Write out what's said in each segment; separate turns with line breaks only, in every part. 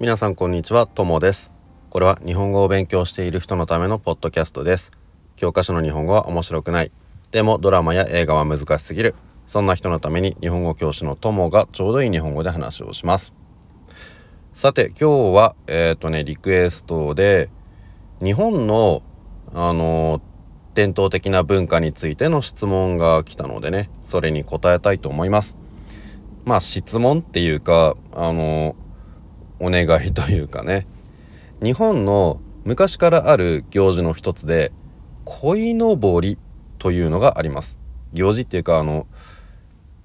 皆さんこんにちは、ともです。これは日本語を勉強している人のためのポッドキャストです。教科書の日本語は面白くない。でもドラマや映画は難しすぎる。そんな人のために日本語教師のともがちょうどいい日本語で話をします。さて今日はえっ、とねリクエストで日本のあの伝統的な文化についての質問が来たのでねそれに答えたいと思います。まあ質問っていうかあのお願いというかね。日本の昔からある行事の一つで鯉のぼりというのがあります。行事っていうかあの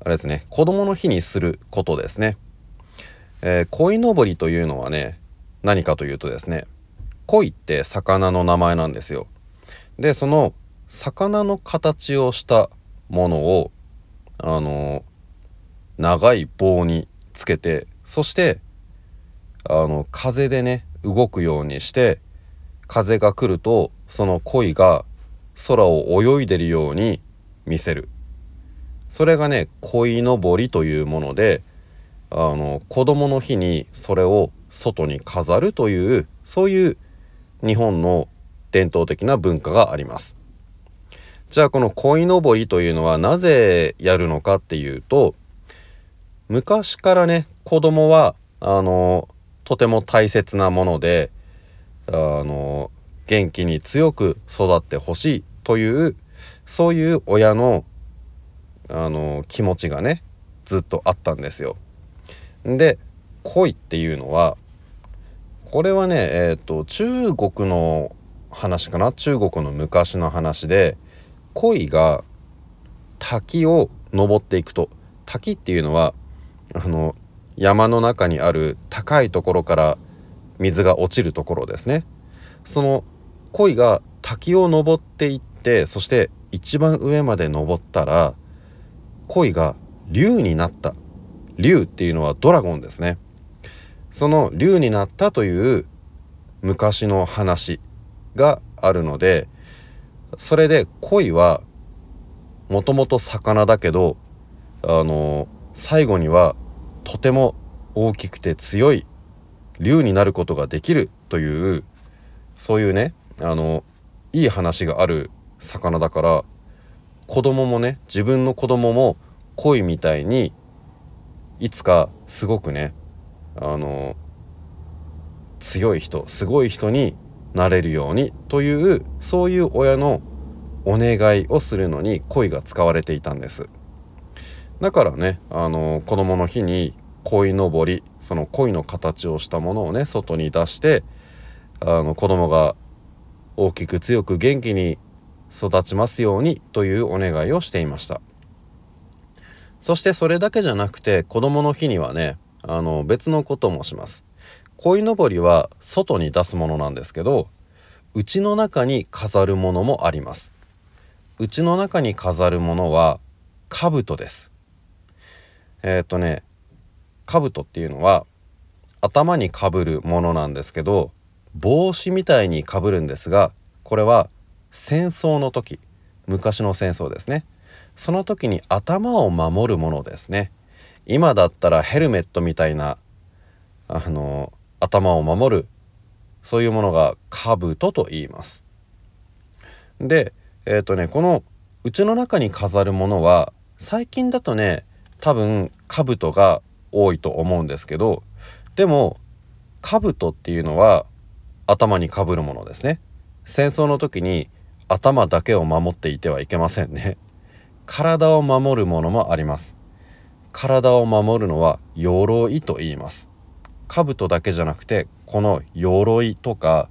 あれですね子供の日にすることですね、えー、鯉のぼりというのはね何かというとですね鯉って魚の名前なんですよ。でその魚の形をしたものをあの長い棒につけてそしてあの風でね動くようにして風が来るとその鯉が空を泳いでるように見せる。それがね鯉のぼりというものであの子供の日にそれを外に飾るというそういう日本の伝統的な文化があります。じゃあこの鯉のぼりというのはなぜやるのかっていうと昔からね子供はあのとても大切なものであの元気に強く育ってほしいというそういう親のあの気持ちがねずっとあったんですよ。で恋っていうのはこれはねえっ、ー、と中国の話かな？中国の昔の話で恋が滝を登っていくと滝っていうのはあの山の中にある高いところから水が落ちるところですね。その鯉が滝を登っていってそして一番上まで登ったら鯉が竜になった。竜っていうのはドラゴンですね。その竜になったという昔の話があるのでそれで鯉はもともと魚だけどあの最後にはとても大きくて強い竜になることができるというそういうねあのいい話がある魚だから子供もね自分の子供も恋みたいにいつかすごくねあの強い人すごい人になれるようにというそういう親のお願いをするのに恋が使われていたんです。だからねあの子供の日に鯉のぼりその鯉の形をしたものをね外に出してあの子供が大きく強く元気に育ちますようにというお願いをしていました。そしてそれだけじゃなくて子供の日にはねあの別のこともします。鯉のぼりは外に出すものなんですけど家の中に飾るものもあります。家の中に飾るものは兜です。えっ、とね兜っていうのは頭にかぶるものなんですけど帽子みたいにかぶるんですがこれは戦争の時昔の戦争ですね。その時に頭を守るものですね。今だったらヘルメットみたいなあの頭を守るそういうものが兜と言います。でえっ、ー、とねこのうちの中に飾るものは最近だとね多分兜が多いと思うんですけどでも兜っていうのは頭にかぶるものですね。戦争の時に頭だけを守っていてはいけませんね。体を守るものもあります。体を守るのは鎧と言います。兜だけじゃなくてこの鎧とか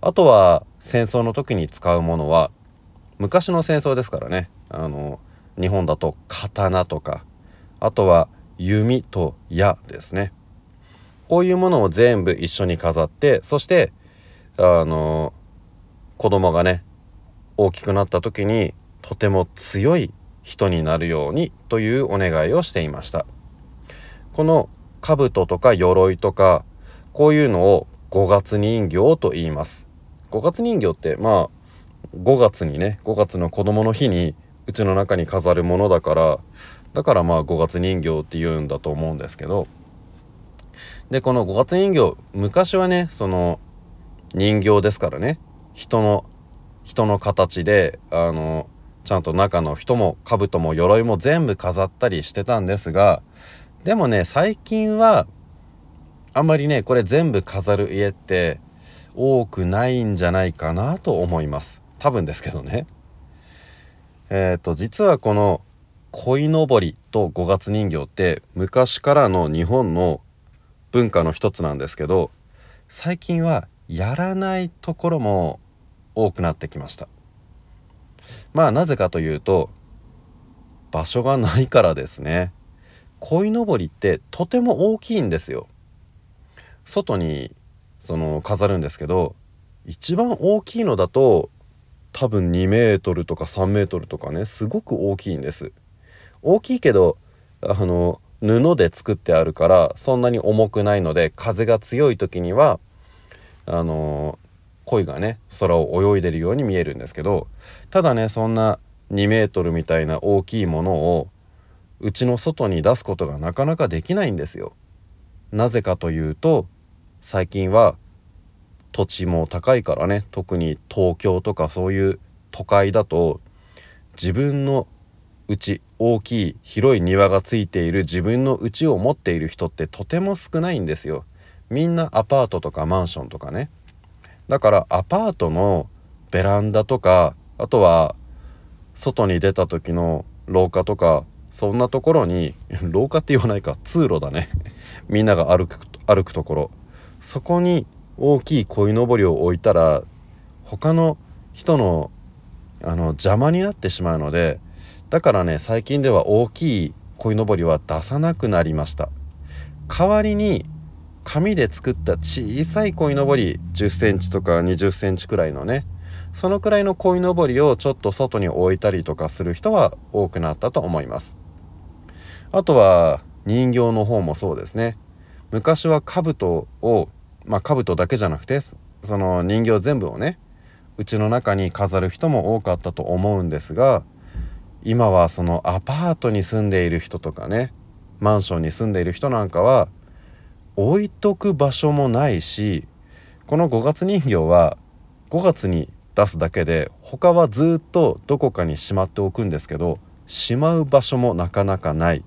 あとは戦争の時に使うものは昔の戦争ですからね。あの日本だと刀とかあとは弓と矢ですね。こういうものを全部一緒に飾ってそしてあの子供がね大きくなった時にとても強い人になるようにというお願いをしていました。この兜とか鎧とかこういうのを5月人形と言います。5月人形ってまあ5月にね5月の子供の日にうちの中に飾るものだからだからまあ5月人形って言うんだと思うんですけど。でこの五月人形昔はねその人形ですからね。人の人の形であのちゃんと中の人も兜も鎧も全部飾ったりしてたんですが。でもね最近はあんまりねこれ全部飾る家って多くないんじゃないかなと思います。多分ですけどね。えっ、ー、と実はこの鯉のぼりと五月人形って昔からの日本の文化の一つなんですけど最近はやらないところも多くなってきました。まあなぜかというと場所がないからですね。鯉のぼりってとても大きいんですよ。外にその飾るんですけど一番大きいのだと多分2メートルとか3メートルとかねすごく大きいんです。大きいけどあの布で作ってあるからそんなに重くないので風が強い時にはあの鯉がね空を泳いでるように見えるんですけどただねそんな2メートルみたいな大きいものをうちの外に出すことがなかなかできないんですよ。なぜかというと最近は土地も高いからね特に東京とかそういう都会だと自分の家大きい広い庭がついている自分の家を持っている人ってとても少ないんですよ。みんなアパートとかマンションとかね。だからアパートのベランダとかあとは外に出た時の廊下とかそんなところに 廊下って言わないか通路だね みんなが歩く歩くところそこに大きい鯉のぼりを置いたら他の人のあの邪魔になってしまうのでだからね最近では大きい鯉のぼりは出さなくなりました。代わりに紙で作った小さい鯉のぼり10センチとか20センチくらいのねそのくらいの鯉のぼりをちょっと外に置いたりとかする人は多くなったと思います。あとは人形の方もそうですね。昔は兜をまあ兜だけじゃなくてその人形全部をねうちの中に飾る人も多かったと思うんですが今はそのアパートに住んでいる人とかねマンションに住んでいる人なんかは置いとく場所もないしこの5月人形は5月に出すだけで他はずっとどこかにしまっておくんですけどしまう場所もなかなかない。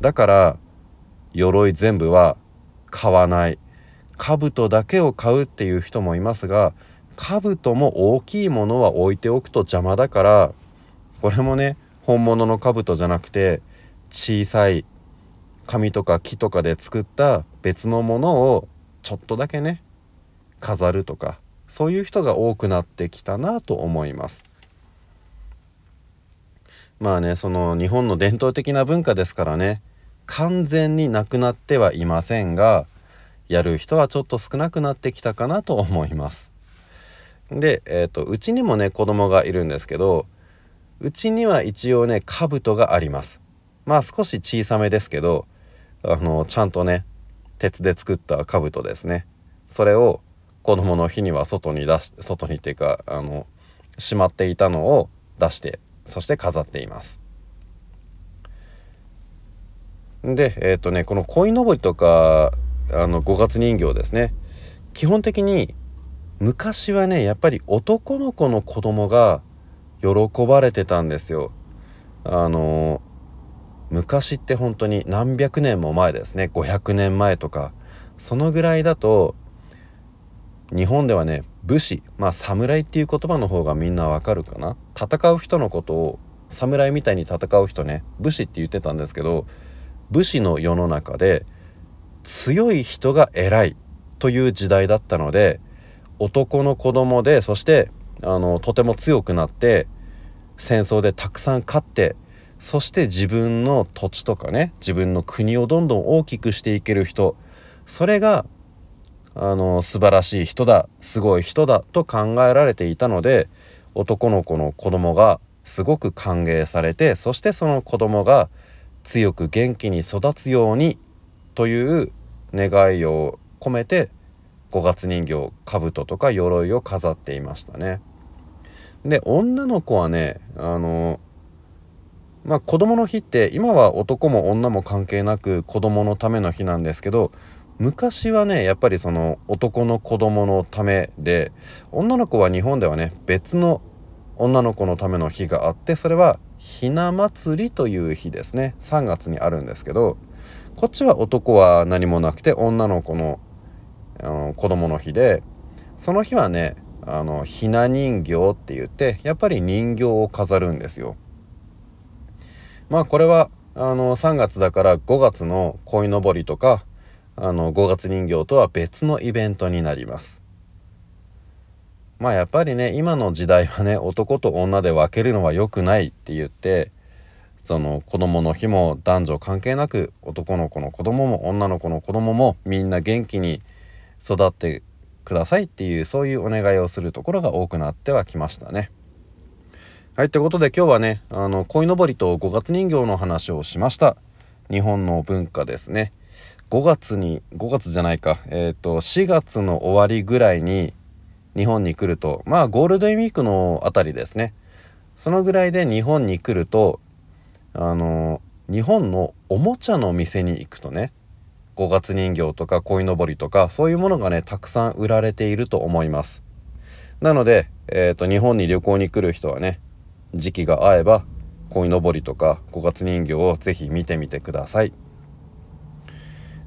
だから鎧全部は買わない。兜だけを買うっていう人もいますが兜も大きいものは置いておくと邪魔だからこれもね本物の兜じゃなくて小さい紙とか木とかで作った別のものをちょっとだけね飾るとかそういう人が多くなってきたなと思います。まあねその日本の伝統的な文化ですからね完全になくなってはいませんがやる人はちょっと少なくなってきたかなと思います。で、えーと、うちにもね子供がいるんですけどうちには一応ね兜があります。まあ少し小さめですけどあのちゃんとね鉄で作った兜ですね。それを子供の日には外に出し外にっていうかあのしまっていたのを出してそして飾っています。でえっ、ー、とねこの鯉のぼりとかあの五月人形ですね。基本的に昔はねやっぱり男の子の子供が喜ばれてたんですよ。あの昔って本当に何百年も前ですね。500年前とか。そのぐらいだと日本ではね武士まあ侍っていう言葉の方がみんなわかるかな。戦う人のことを侍みたいに戦う人ね武士って言ってたんですけど武士の世の中で強い人が偉いという時代だったので男の子供でそしてあのとても強くなって戦争でたくさん勝ってそして自分の土地とかね自分の国をどんどん大きくしていける人それがあの素晴らしい人だすごい人だと考えられていたので男の子の子供がすごく歓迎されてそしてその子供が強く元気に育つようにという願いを込めて五月人形兜とか鎧を飾っていましたね。で女の子はねあのまあ子供の日って今は男も女も関係なく子供のための日なんですけど昔はねやっぱりその男の子供のためで女の子は日本ではね別の女の子のための日があってそれはひな祭りという日ですね。3月にあるんですけどこっちは男は何もなくて女の子のあの子供の日でその日はねあのひな人形って言ってやっぱり人形を飾るんですよ。まあこれはあの3月だから5月の鯉のぼりとかあの5月人形とは別のイベントになります。まあやっぱりね今の時代はね男と女で分けるのは良くないって言ってその子供の日も男女関係なく男の子の子供も女の子の子供もみんな元気に育ってくださいっていうそういうお願いをするところが多くなってはきましたね。はいということで今日はねあの鯉のぼりと5月人形の話をしました。日本の文化ですね。5月に5月じゃないか。えっ、ー、と4月の終わりぐらいに日本に来るとまあゴールデンウィークのあたりですね。そのぐらいで日本に来るとあの日本のおもちゃの店に行くとね5月人形とか鯉のぼりとかそういうものがねたくさん売られていると思います。なので、えーと、日本に旅行に来る人はね時期が合えば鯉のぼりとか5月人形をぜひ見てみてください。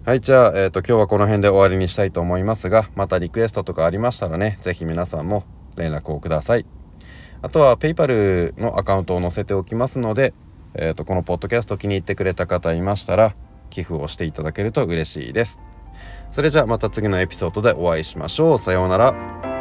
はいじゃあ、えーと、今日はこの辺で終わりにしたいと思いますがまたリクエストとかありましたらね是非皆さんも連絡をください。あとは PayPal のアカウントを載せておきますので、えーとこのポッドキャスト気に入ってくれた方いましたら寄付をしていただけると嬉しいです。それじゃあまた次のエピソードでお会いしましょう。さようなら。